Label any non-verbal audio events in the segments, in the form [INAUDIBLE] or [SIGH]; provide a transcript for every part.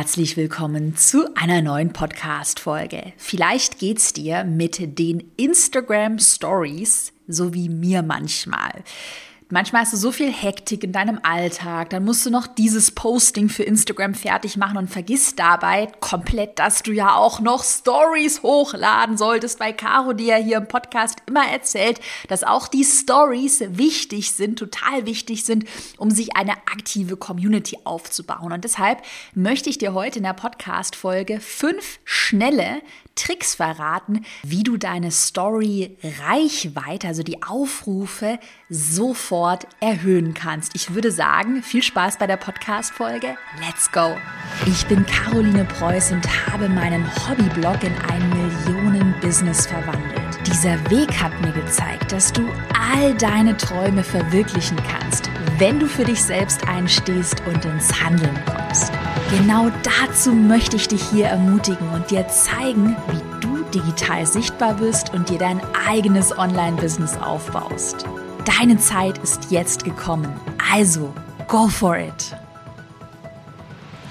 Herzlich willkommen zu einer neuen Podcast-Folge. Vielleicht geht's dir mit den Instagram Stories so wie mir manchmal. Manchmal hast du so viel Hektik in deinem Alltag, dann musst du noch dieses Posting für Instagram fertig machen und vergisst dabei komplett, dass du ja auch noch Stories hochladen solltest, weil Caro dir ja hier im Podcast immer erzählt, dass auch die Stories wichtig sind, total wichtig sind, um sich eine aktive Community aufzubauen. Und deshalb möchte ich dir heute in der Podcast-Folge fünf schnelle Tricks verraten, wie du deine Story Reichweite, also die Aufrufe, sofort erhöhen kannst. Ich würde sagen, viel Spaß bei der Podcast-Folge. Let's go! Ich bin Caroline Preuß und habe meinen Hobbyblog in ein Millionen-Business verwandelt. Dieser Weg hat mir gezeigt, dass du all deine Träume verwirklichen kannst, wenn du für dich selbst einstehst und ins Handeln kommst. Genau dazu möchte ich dich hier ermutigen und dir zeigen, wie du digital sichtbar wirst und dir dein eigenes Online-Business aufbaust. Deine Zeit ist jetzt gekommen. Also, go for it!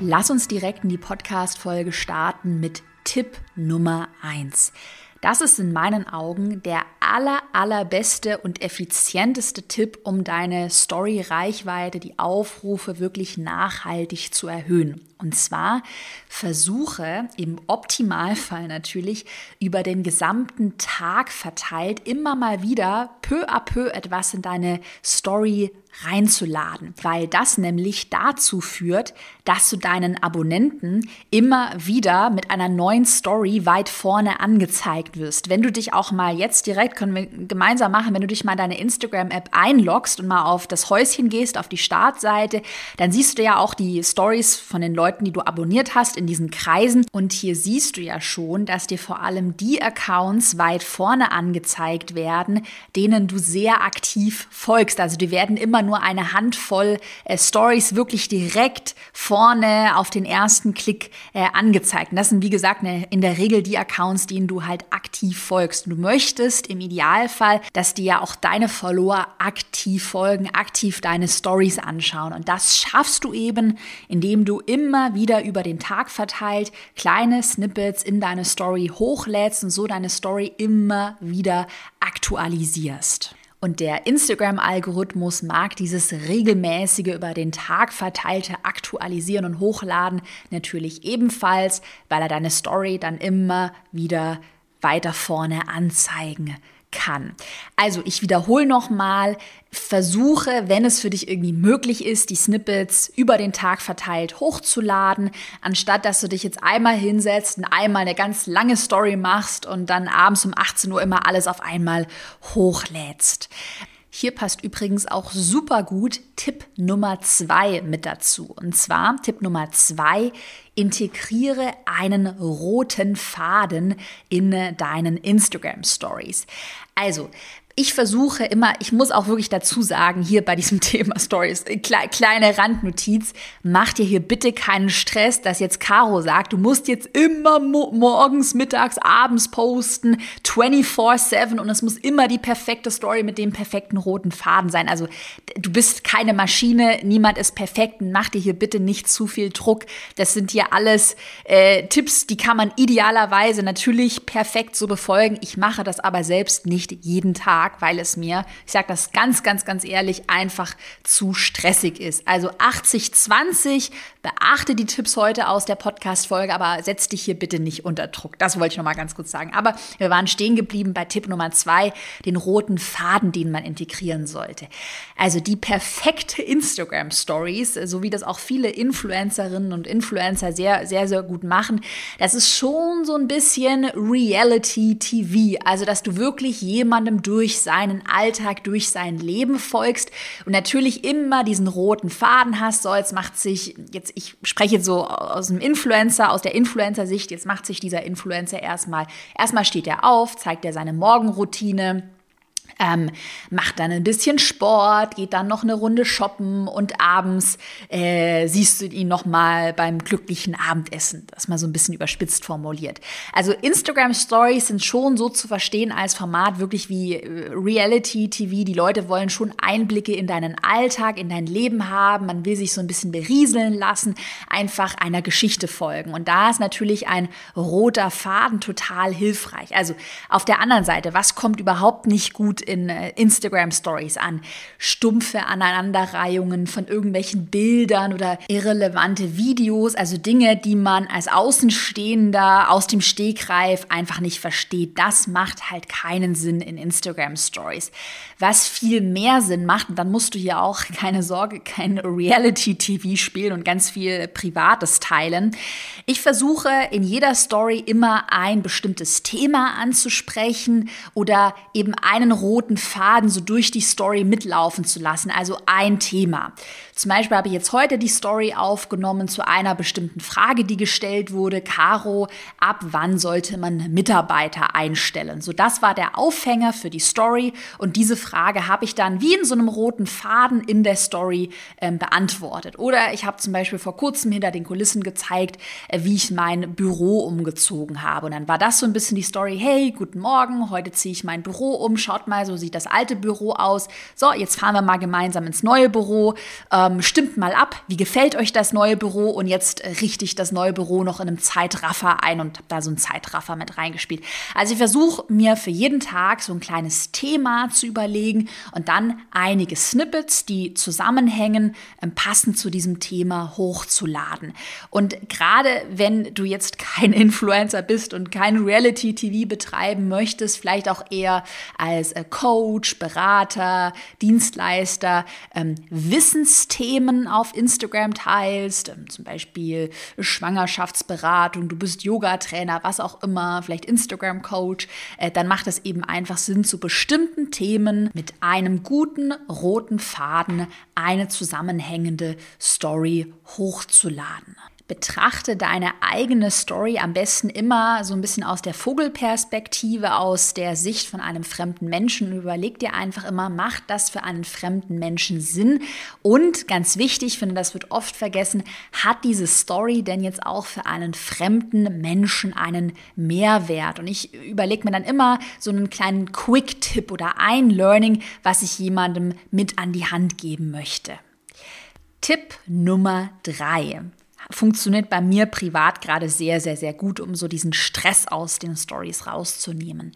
Lass uns direkt in die Podcast-Folge starten mit Tipp Nummer 1. Das ist in meinen Augen der aller, allerbeste und effizienteste Tipp, um deine Story-Reichweite, die Aufrufe wirklich nachhaltig zu erhöhen. Und zwar versuche im Optimalfall natürlich über den gesamten Tag verteilt immer mal wieder peu à peu etwas in deine Story reinzuladen, weil das nämlich dazu führt, dass du deinen Abonnenten immer wieder mit einer neuen Story weit vorne angezeigt wirst. Wenn du dich auch mal jetzt direkt, können wir gemeinsam machen, wenn du dich mal in deine Instagram-App einloggst und mal auf das Häuschen gehst, auf die Startseite, dann siehst du ja auch die Stories von den Leuten, die du abonniert hast in diesen Kreisen. Und hier siehst du ja schon, dass dir vor allem die Accounts weit vorne angezeigt werden, denen du sehr aktiv folgst. Also die werden immer nur eine Handvoll äh, Stories wirklich direkt vorne auf den ersten Klick äh, angezeigt. Und das sind, wie gesagt, ne, in der Regel die Accounts, denen du halt aktiv folgst. Du möchtest im Idealfall, dass dir ja auch deine Follower aktiv folgen, aktiv deine Stories anschauen. Und das schaffst du eben, indem du immer wieder über den Tag verteilt kleine Snippets in deine Story hochlädst und so deine Story immer wieder aktualisierst. Und der Instagram-Algorithmus mag dieses regelmäßige über den Tag verteilte Aktualisieren und Hochladen natürlich ebenfalls, weil er deine Story dann immer wieder weiter vorne anzeigen kann. Also ich wiederhole nochmal, versuche, wenn es für dich irgendwie möglich ist, die Snippets über den Tag verteilt hochzuladen, anstatt dass du dich jetzt einmal hinsetzt und einmal eine ganz lange Story machst und dann abends um 18 Uhr immer alles auf einmal hochlädst. Hier passt übrigens auch super gut Tipp Nummer zwei mit dazu. Und zwar Tipp Nummer zwei, integriere einen roten Faden in deinen Instagram Stories. Also, ich versuche immer, ich muss auch wirklich dazu sagen, hier bei diesem [LAUGHS] Thema Stories, kle kleine Randnotiz, mach dir hier bitte keinen Stress, dass jetzt Caro sagt, du musst jetzt immer mo morgens, mittags, abends posten, 24-7 und es muss immer die perfekte Story mit dem perfekten roten Faden sein. Also du bist keine Maschine, niemand ist perfekt, mach dir hier bitte nicht zu viel Druck. Das sind hier alles äh, Tipps, die kann man idealerweise natürlich perfekt so befolgen. Ich mache das aber selbst nicht jeden Tag. Tag, weil es mir, ich sage das ganz, ganz, ganz ehrlich, einfach zu stressig ist. Also 80-20, beachte die Tipps heute aus der Podcast-Folge, aber setz dich hier bitte nicht unter Druck. Das wollte ich nochmal ganz kurz sagen. Aber wir waren stehen geblieben bei Tipp Nummer zwei, den roten Faden, den man integrieren sollte. Also die perfekte Instagram-Stories, so wie das auch viele Influencerinnen und Influencer sehr, sehr, sehr gut machen, das ist schon so ein bisschen Reality-TV. Also, dass du wirklich jemandem durch durch seinen Alltag, durch sein Leben folgst und natürlich immer diesen roten Faden hast. So, jetzt macht sich, jetzt, ich spreche jetzt so aus dem Influencer, aus der Influencer-Sicht, jetzt macht sich dieser Influencer erstmal, erstmal steht er auf, zeigt er seine Morgenroutine ähm, macht dann ein bisschen Sport, geht dann noch eine Runde shoppen und abends äh, siehst du ihn noch mal beim glücklichen Abendessen. Das mal so ein bisschen überspitzt formuliert. Also Instagram Stories sind schon so zu verstehen als Format wirklich wie äh, Reality TV. Die Leute wollen schon Einblicke in deinen Alltag, in dein Leben haben. Man will sich so ein bisschen berieseln lassen, einfach einer Geschichte folgen. Und da ist natürlich ein roter Faden total hilfreich. Also auf der anderen Seite, was kommt überhaupt nicht gut in äh, Instagram Stories an. Stumpfe Aneinanderreihungen von irgendwelchen Bildern oder irrelevante Videos, also Dinge, die man als Außenstehender aus dem Stegreif einfach nicht versteht. Das macht halt keinen Sinn in Instagram Stories. Was viel mehr Sinn macht, dann musst du hier auch [LAUGHS] keine Sorge, kein Reality-TV spielen und ganz viel Privates teilen. Ich versuche in jeder Story immer ein bestimmtes Thema anzusprechen oder eben einen roten Faden so durch die Story mitlaufen zu lassen, also ein Thema. Zum Beispiel habe ich jetzt heute die Story aufgenommen zu einer bestimmten Frage, die gestellt wurde. Caro, ab wann sollte man Mitarbeiter einstellen? So, das war der Aufhänger für die Story und diese Frage habe ich dann wie in so einem roten Faden in der Story ähm, beantwortet. Oder ich habe zum Beispiel vor kurzem hinter den Kulissen gezeigt, äh, wie ich mein Büro umgezogen habe. Und dann war das so ein bisschen die Story, hey, guten Morgen, heute ziehe ich mein Büro um, schaut mal, so sieht das alte Büro aus. So, jetzt fahren wir mal gemeinsam ins neue Büro. Ähm, stimmt mal ab, wie gefällt euch das neue Büro? Und jetzt äh, richte ich das neue Büro noch in einem Zeitraffer ein und habe da so einen Zeitraffer mit reingespielt. Also ich versuche mir für jeden Tag so ein kleines Thema zu überlegen und dann einige Snippets, die zusammenhängen, ähm, passend zu diesem Thema hochzuladen. Und gerade wenn du jetzt kein [LAUGHS] Influencer bist und kein Reality-TV betreiben möchtest, vielleicht auch eher als äh, Coach, Berater, Dienstleister, ähm, Wissensthemen auf Instagram teilst, ähm, zum Beispiel Schwangerschaftsberatung, du bist Yoga-Trainer, was auch immer, vielleicht Instagram-Coach, äh, dann macht es eben einfach Sinn, zu bestimmten Themen mit einem guten roten Faden eine zusammenhängende Story hochzuladen. Betrachte deine eigene Story am besten immer so ein bisschen aus der Vogelperspektive, aus der Sicht von einem fremden Menschen. Überleg dir einfach immer, macht das für einen fremden Menschen Sinn? Und ganz wichtig, ich finde, das wird oft vergessen, hat diese Story denn jetzt auch für einen fremden Menschen einen Mehrwert? Und ich überlege mir dann immer so einen kleinen Quick-Tipp oder ein Learning, was ich jemandem mit an die Hand geben möchte. Tipp Nummer drei funktioniert bei mir privat gerade sehr, sehr, sehr gut, um so diesen Stress aus den Stories rauszunehmen.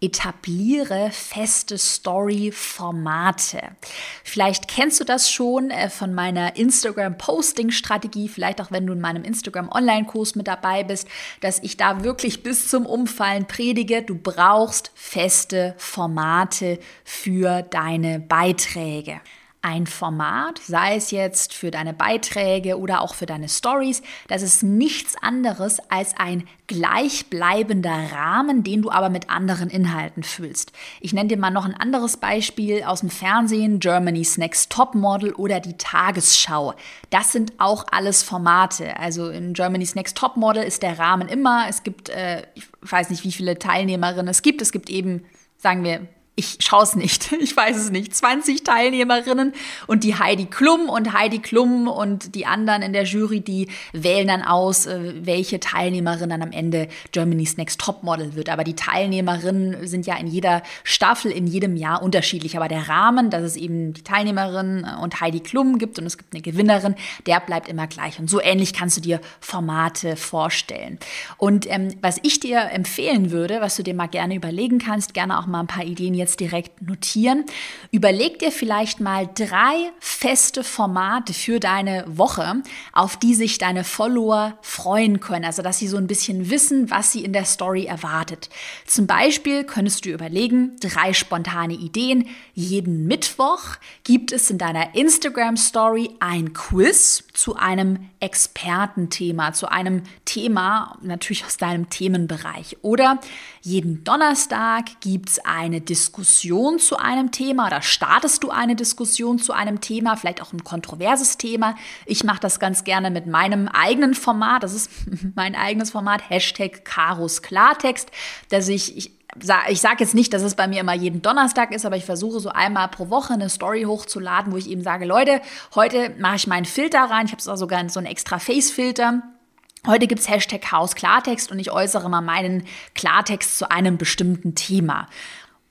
Etabliere feste Story-Formate. Vielleicht kennst du das schon äh, von meiner Instagram-Posting-Strategie, vielleicht auch wenn du in meinem Instagram-Online-Kurs mit dabei bist, dass ich da wirklich bis zum Umfallen predige. Du brauchst feste Formate für deine Beiträge ein Format, sei es jetzt für deine Beiträge oder auch für deine Stories, das ist nichts anderes als ein gleichbleibender Rahmen, den du aber mit anderen Inhalten füllst. Ich nenne dir mal noch ein anderes Beispiel aus dem Fernsehen, Germany's Next Top Model oder die Tagesschau. Das sind auch alles Formate. Also in Germany's Next Top Model ist der Rahmen immer, es gibt, äh, ich weiß nicht, wie viele Teilnehmerinnen es gibt, es gibt eben, sagen wir, ich schaue es nicht, [LAUGHS] ich weiß es nicht, 20 Teilnehmerinnen und die Heidi Klum und Heidi Klum und die anderen in der Jury, die wählen dann aus, äh, welche Teilnehmerin dann am Ende Germany's Next Top Model wird. Aber die Teilnehmerinnen sind ja in jeder Staffel, in jedem Jahr unterschiedlich. Aber der Rahmen, dass es eben die Teilnehmerin und Heidi Klum gibt und es gibt eine Gewinnerin, der bleibt immer gleich. Und so ähnlich kannst du dir Formate vorstellen. Und ähm, was ich dir empfehlen würde, was du dir mal gerne überlegen kannst, gerne auch mal ein paar Ideen jetzt direkt notieren. Überleg dir vielleicht mal drei feste Formate für deine Woche, auf die sich deine Follower freuen können. Also, dass sie so ein bisschen wissen, was sie in der Story erwartet. Zum Beispiel könntest du überlegen, drei spontane Ideen. Jeden Mittwoch gibt es in deiner Instagram Story ein Quiz zu einem Expertenthema, zu einem Thema natürlich aus deinem Themenbereich. Oder jeden Donnerstag gibt es eine Diskussion Diskussion zu einem Thema oder startest du eine Diskussion zu einem Thema, vielleicht auch ein kontroverses Thema. Ich mache das ganz gerne mit meinem eigenen Format, das ist [LAUGHS] mein eigenes Format, Hashtag Karos Klartext, dass ich, ich ich sage jetzt nicht, dass es bei mir immer jeden Donnerstag ist, aber ich versuche so einmal pro Woche eine Story hochzuladen, wo ich eben sage, Leute, heute mache ich meinen Filter rein. Ich habe sogar so einen extra Face-Filter. Heute gibt's Hashtag Chaos Klartext und ich äußere mal meinen Klartext zu einem bestimmten Thema.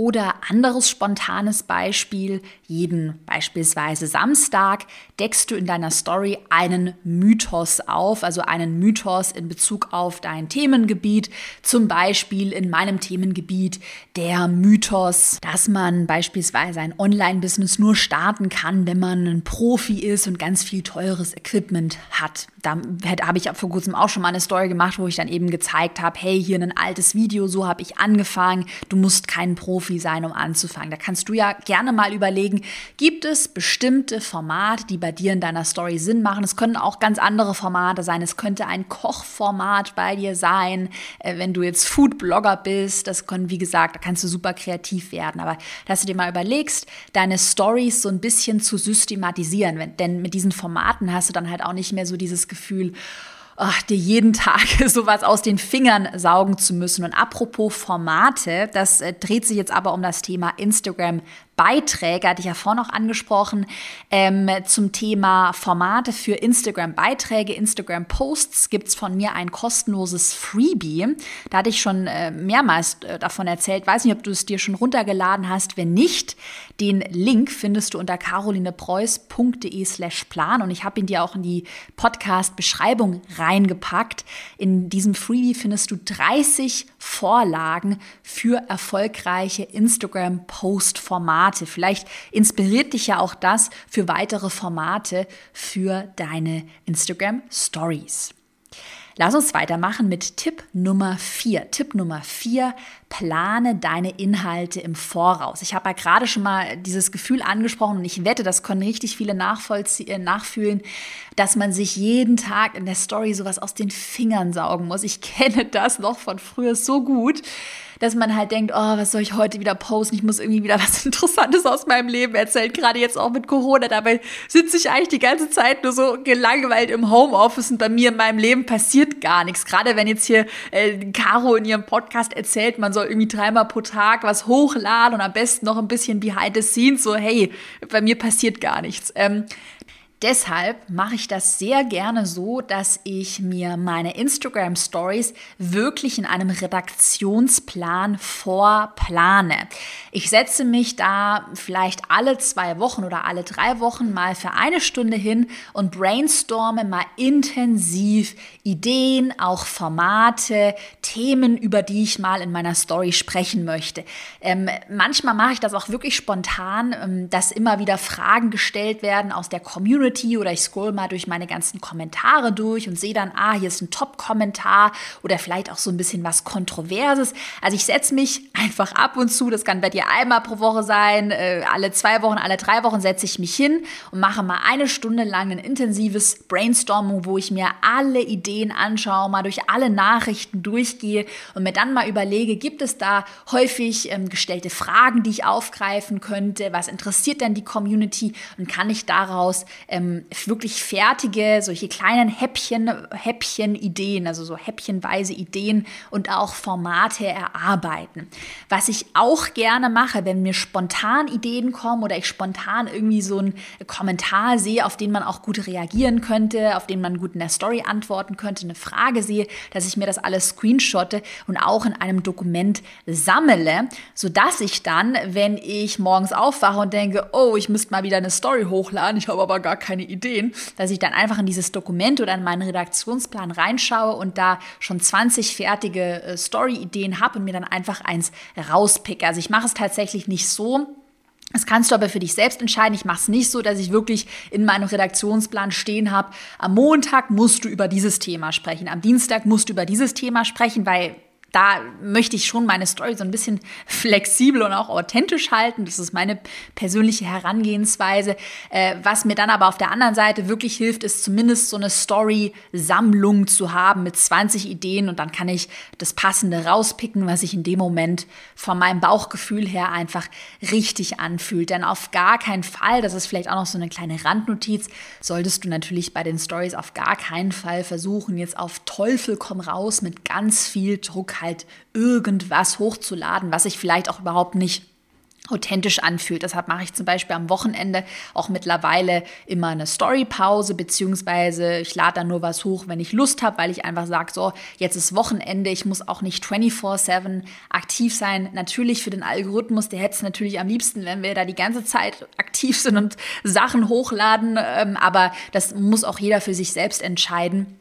Oder anderes spontanes Beispiel, jeden beispielsweise Samstag deckst du in deiner Story einen Mythos auf, also einen Mythos in Bezug auf dein Themengebiet. Zum Beispiel in meinem Themengebiet der Mythos, dass man beispielsweise ein Online-Business nur starten kann, wenn man ein Profi ist und ganz viel teures Equipment hat. Da habe ich vor kurzem auch schon mal eine Story gemacht, wo ich dann eben gezeigt habe, hey, hier ein altes Video, so habe ich angefangen. Du musst kein Profi sein, um anzufangen. Da kannst du ja gerne mal überlegen, gibt es bestimmte Formate, die bei dir in deiner Story Sinn machen? Es können auch ganz andere Formate sein. Es könnte ein Kochformat bei dir sein, äh, wenn du jetzt Foodblogger bist. Das können, wie gesagt, da kannst du super kreativ werden. Aber dass du dir mal überlegst, deine Stories so ein bisschen zu systematisieren. Denn mit diesen Formaten hast du dann halt auch nicht mehr so dieses Gefühl, ach, dir jeden Tag [LAUGHS] sowas aus den Fingern saugen zu müssen. Und apropos Formate, das äh, dreht sich jetzt aber um das Thema Instagram Beiträge, hatte ich ja vorhin noch angesprochen, ähm, zum Thema Formate für Instagram-Beiträge, Instagram-Posts gibt es von mir ein kostenloses Freebie. Da hatte ich schon äh, mehrmals äh, davon erzählt. Weiß nicht, ob du es dir schon runtergeladen hast. Wenn nicht, den Link findest du unter carolinepreuß.de slash plan und ich habe ihn dir auch in die Podcast-Beschreibung reingepackt. In diesem Freebie findest du 30 Vorlagen für erfolgreiche Instagram-Post-Formate. Formate. Vielleicht inspiriert dich ja auch das für weitere Formate für deine Instagram Stories. Lass uns weitermachen mit Tipp Nummer 4. Tipp Nummer 4, plane deine Inhalte im Voraus. Ich habe ja gerade schon mal dieses Gefühl angesprochen und ich wette, das können richtig viele nachvollziehen, nachfühlen, dass man sich jeden Tag in der Story sowas aus den Fingern saugen muss. Ich kenne das noch von früher so gut dass man halt denkt, oh, was soll ich heute wieder posten? Ich muss irgendwie wieder was [LAUGHS] Interessantes aus meinem Leben erzählen, gerade jetzt auch mit Corona. Dabei sitze ich eigentlich die ganze Zeit nur so gelangweilt im Homeoffice und bei mir in meinem Leben passiert gar nichts. Gerade wenn jetzt hier äh, Caro in ihrem Podcast erzählt, man soll irgendwie dreimal pro Tag was hochladen und am besten noch ein bisschen behind the scenes, so hey, bei mir passiert gar nichts. Ähm, Deshalb mache ich das sehr gerne so, dass ich mir meine Instagram Stories wirklich in einem Redaktionsplan vorplane. Ich setze mich da vielleicht alle zwei Wochen oder alle drei Wochen mal für eine Stunde hin und brainstorme mal intensiv Ideen, auch Formate, Themen, über die ich mal in meiner Story sprechen möchte. Ähm, manchmal mache ich das auch wirklich spontan, ähm, dass immer wieder Fragen gestellt werden aus der Community Community oder ich scroll mal durch meine ganzen Kommentare durch und sehe dann, ah, hier ist ein Top-Kommentar oder vielleicht auch so ein bisschen was Kontroverses. Also ich setze mich [LAUGHS] einfach ab und zu, das kann bei dir einmal pro Woche sein, äh, alle zwei Wochen, alle drei Wochen setze ich mich hin und mache mal eine Stunde lang ein intensives Brainstorming, wo ich mir alle Ideen anschaue, mal durch alle Nachrichten durchgehe und mir dann mal überlege, gibt es da häufig ähm, gestellte Fragen, die ich aufgreifen könnte? Was interessiert denn die Community? Und kann ich daraus ähm, ähm, wirklich fertige, solche kleinen Häppchen, Häppchen-Ideen, also so häppchenweise Ideen und auch Formate erarbeiten. Was ich auch gerne mache, wenn mir spontan Ideen kommen oder ich spontan irgendwie so einen Kommentar sehe, auf den man auch gut reagieren könnte, auf den man gut in der Story antworten könnte, eine Frage sehe, dass ich mir das alles screenshotte und auch in einem Dokument sammle, sodass ich dann, wenn ich morgens aufwache und denke, oh, ich müsste mal wieder eine Story hochladen, ich habe aber gar keine keine Ideen, dass ich dann einfach in dieses Dokument oder in meinen Redaktionsplan reinschaue und da schon 20 fertige äh, Story-Ideen habe und mir dann einfach eins rauspicke. Also ich mache es tatsächlich nicht so, das kannst du aber für dich selbst entscheiden. Ich mache es nicht so, dass ich wirklich in meinem Redaktionsplan stehen habe, am Montag musst du über dieses Thema sprechen, am Dienstag musst du über dieses Thema sprechen, weil da möchte ich schon meine Story so ein bisschen [LAUGHS] flexibel und auch authentisch halten. Das ist meine persönliche Herangehensweise. Äh, was mir dann aber auf der anderen Seite wirklich hilft, ist zumindest so eine Story-Sammlung zu haben mit 20 Ideen und dann kann ich das Passende rauspicken, was sich in dem Moment von meinem Bauchgefühl her einfach richtig anfühlt. Denn auf gar keinen Fall, das ist vielleicht auch noch so eine kleine Randnotiz, solltest du natürlich bei den Stories auf gar keinen Fall versuchen, jetzt auf Teufel komm raus mit ganz viel Druck halt irgendwas hochzuladen, was ich vielleicht auch überhaupt nicht authentisch anfühlt. Deshalb mache ich zum Beispiel am Wochenende auch mittlerweile immer eine Storypause, beziehungsweise ich lade dann nur was hoch, wenn ich Lust habe, weil ich einfach sage, so, jetzt ist Wochenende, ich muss auch nicht 24-7 aktiv sein. Natürlich für den Algorithmus, der hätte es natürlich am liebsten, wenn wir da die ganze Zeit aktiv sind und Sachen hochladen, ähm, aber das muss auch jeder für sich selbst entscheiden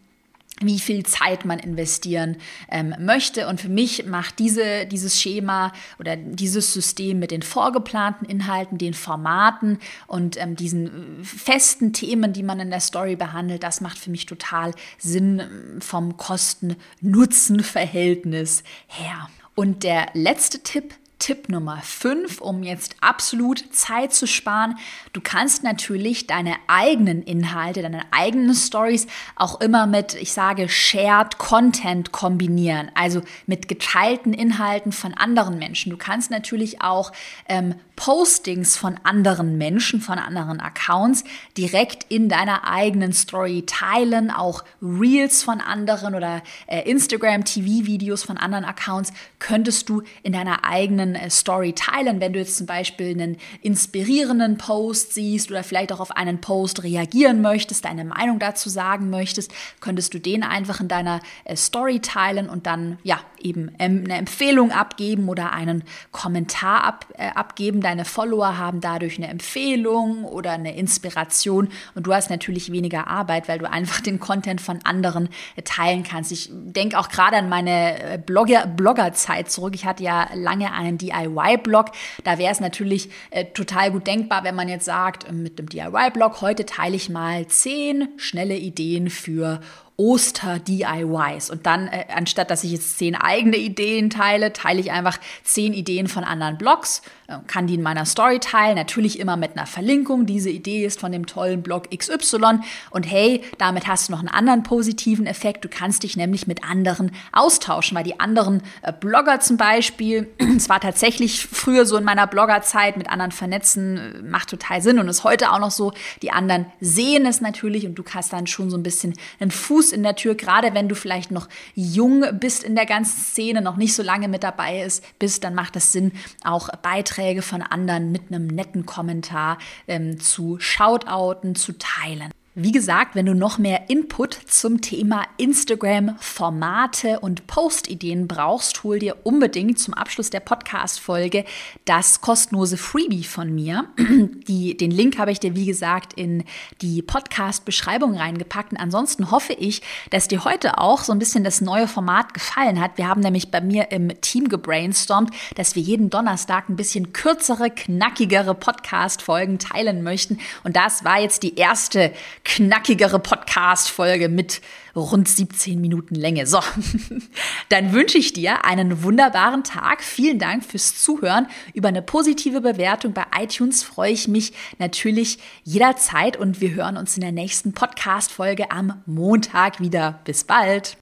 wie viel Zeit man investieren ähm, möchte. Und für mich macht diese, dieses Schema oder dieses System mit den vorgeplanten Inhalten, den Formaten und ähm, diesen festen Themen, die man in der Story behandelt, das macht für mich total Sinn ähm, vom Kosten-Nutzen-Verhältnis her. Und der letzte Tipp, Tipp Nummer 5, um jetzt absolut Zeit zu sparen. Du kannst natürlich deine eigenen Inhalte, deine eigenen Stories auch immer mit, ich sage, Shared Content kombinieren, also mit geteilten Inhalten von anderen Menschen. Du kannst natürlich auch ähm, Postings von anderen Menschen, von anderen Accounts direkt in deiner eigenen Story teilen, auch Reels von anderen oder äh, Instagram TV-Videos von anderen Accounts könntest du in deiner eigenen äh, Story teilen. Wenn du jetzt zum Beispiel einen inspirierenden Post siehst oder vielleicht auch auf einen Post reagieren möchtest, deine Meinung dazu sagen möchtest, könntest du den einfach in deiner äh, Story teilen und dann ja eben ähm, eine Empfehlung abgeben oder einen Kommentar ab, äh, abgeben deine Follower haben dadurch eine Empfehlung oder eine Inspiration und du hast natürlich weniger Arbeit, weil du einfach den Content von anderen äh, teilen kannst. Ich denke auch gerade an meine Blogger, Bloggerzeit zurück. Ich hatte ja lange einen DIY-Blog. Da wäre es natürlich äh, total gut denkbar, wenn man jetzt sagt, äh, mit dem DIY-Blog, heute teile ich mal zehn schnelle Ideen für Oster-DIYs. Und dann, äh, anstatt dass ich jetzt zehn eigene Ideen teile, teile ich einfach zehn Ideen von anderen Blogs, äh, kann die in meiner Story teilen, natürlich immer mit einer Verlinkung. Diese Idee ist von dem tollen Blog XY. Und hey, damit hast du noch einen anderen positiven Effekt. Du kannst dich nämlich mit anderen austauschen, weil die anderen äh, Blogger zum Beispiel, [CLEARS THROAT] es war tatsächlich früher so in meiner Bloggerzeit mit anderen vernetzen, äh, macht total Sinn und ist heute auch noch so. Die anderen sehen es natürlich und du hast dann schon so ein bisschen einen Fuß Fuß in der Tür, gerade wenn du vielleicht noch jung bist in der ganzen Szene, noch nicht so lange mit dabei ist, bist, dann macht es Sinn, auch Beiträge von anderen mit einem netten Kommentar ähm, zu shoutouten, zu teilen. Wie gesagt, wenn du noch mehr Input zum Thema Instagram, Formate und Postideen brauchst, hol dir unbedingt zum Abschluss der Podcast-Folge das kostenlose Freebie von mir. [CLEARS THROAT] Die, den Link habe ich dir, wie gesagt, in die Podcast-Beschreibung reingepackt. Und ansonsten hoffe ich, dass dir heute auch so ein bisschen das neue Format gefallen hat. Wir haben nämlich bei mir im Team gebrainstormt, dass wir jeden Donnerstag ein bisschen kürzere, knackigere Podcast-Folgen teilen möchten. Und das war jetzt die erste knackigere Podcast-Folge mit rund 17 Minuten Länge. So, [LAUGHS] dann wünsche ich dir einen wunderbaren Tag. Vielen Dank fürs Zuhören. Über eine positive Bewertung bei iTunes freue ich mich natürlich jederzeit und wir hören uns in der nächsten Podcast-Folge am Montag wieder. Bis bald.